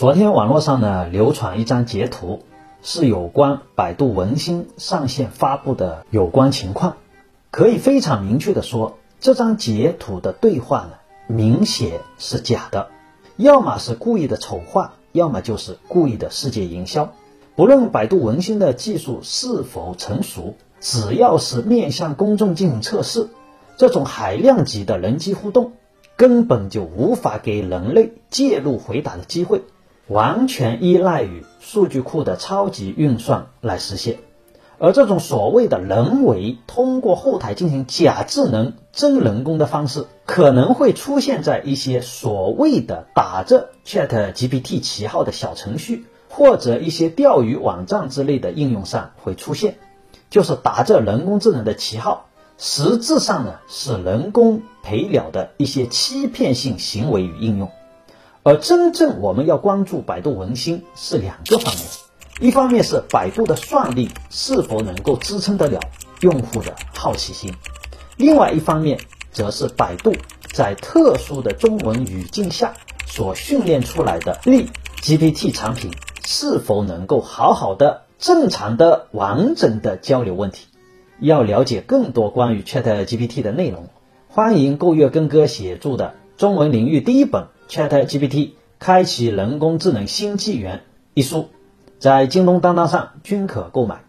昨天网络上呢流传一张截图，是有关百度文心上线发布的有关情况。可以非常明确的说，这张截图的对话呢，明显是假的，要么是故意的丑化，要么就是故意的世界营销。不论百度文心的技术是否成熟，只要是面向公众进行测试，这种海量级的人机互动，根本就无法给人类介入回答的机会。完全依赖于数据库的超级运算来实现，而这种所谓的人为通过后台进行假智能真人工的方式，可能会出现在一些所谓的打着 Chat GPT 旗号的小程序或者一些钓鱼网站之类的应用上会出现，就是打着人工智能的旗号，实质上呢是人工陪聊的一些欺骗性行为与应用。而真正我们要关注百度文心是两个方面，一方面是百度的算力是否能够支撑得了用户的好奇心，另外一方面则是百度在特殊的中文语境下所训练出来的力 GPT 产品是否能够好好的、正常的、完整的交流问题。要了解更多关于 Chat GPT 的内容，欢迎购阅根哥写著的中文领域第一本。ChatGPT 开启人工智能新纪元一书，在京东、当当上均可购买。